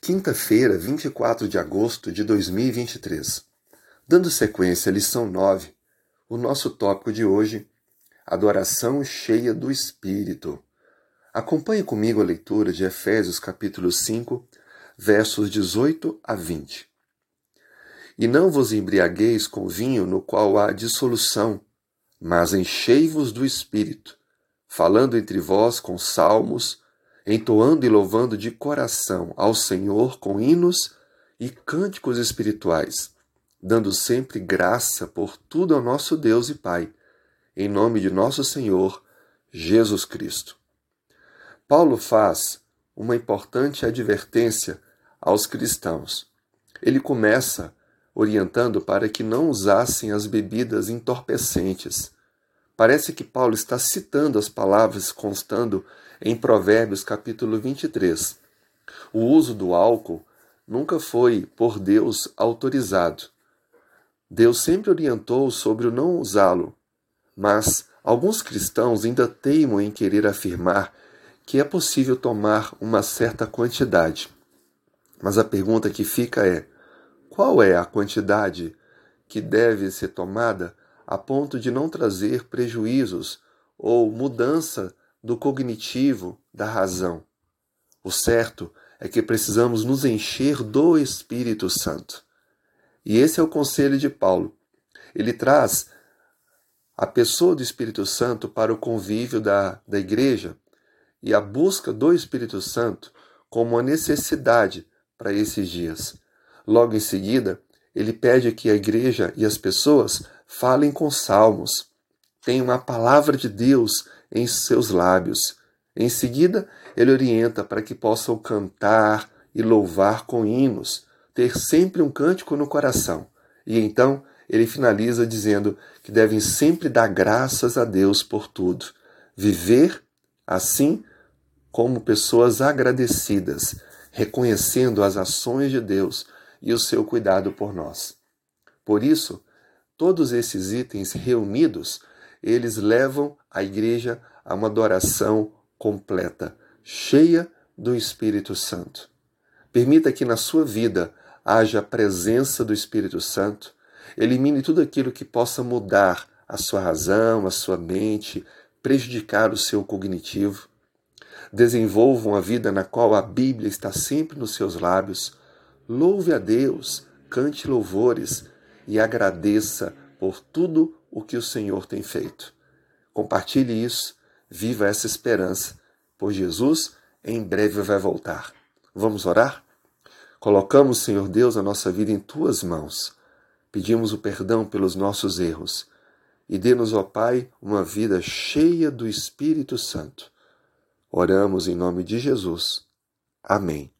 Quinta-feira, 24 de agosto de 2023. Dando sequência à lição 9, o nosso tópico de hoje, adoração cheia do Espírito. Acompanhe comigo a leitura de Efésios capítulo 5, versos 18 a 20. E não vos embriagueis com vinho no qual há dissolução, mas enchei-vos do Espírito, falando entre vós com salmos, entoando e louvando de coração ao Senhor com hinos e cânticos espirituais, dando sempre graça por tudo ao nosso Deus e Pai, em nome de nosso Senhor Jesus Cristo. Paulo faz uma importante advertência aos cristãos. Ele começa orientando para que não usassem as bebidas entorpecentes. Parece que Paulo está citando as palavras constando em Provérbios capítulo 23. O uso do álcool nunca foi por Deus autorizado. Deus sempre orientou sobre o não usá-lo, mas alguns cristãos ainda teimam em querer afirmar que é possível tomar uma certa quantidade. Mas a pergunta que fica é: qual é a quantidade que deve ser tomada a ponto de não trazer prejuízos ou mudança do cognitivo, da razão. O certo é que precisamos nos encher do Espírito Santo. E esse é o conselho de Paulo. Ele traz a pessoa do Espírito Santo para o convívio da, da igreja e a busca do Espírito Santo como uma necessidade para esses dias. Logo em seguida, ele pede que a igreja e as pessoas falem com salmos, tenham a palavra de Deus em seus lábios. Em seguida, ele orienta para que possam cantar e louvar com hinos, ter sempre um cântico no coração. E então ele finaliza dizendo que devem sempre dar graças a Deus por tudo, viver assim como pessoas agradecidas, reconhecendo as ações de Deus e o seu cuidado por nós. Por isso, todos esses itens reunidos eles levam a igreja a uma adoração completa, cheia do Espírito Santo. Permita que na sua vida haja a presença do Espírito Santo, elimine tudo aquilo que possa mudar a sua razão, a sua mente, prejudicar o seu cognitivo. Desenvolva uma vida na qual a Bíblia está sempre nos seus lábios. Louve a Deus, cante louvores e agradeça por tudo o que o Senhor tem feito. Compartilhe isso, viva essa esperança, pois Jesus em breve vai voltar. Vamos orar? Colocamos, Senhor Deus, a nossa vida em tuas mãos. Pedimos o perdão pelos nossos erros e dê-nos, ó Pai, uma vida cheia do Espírito Santo. Oramos em nome de Jesus. Amém.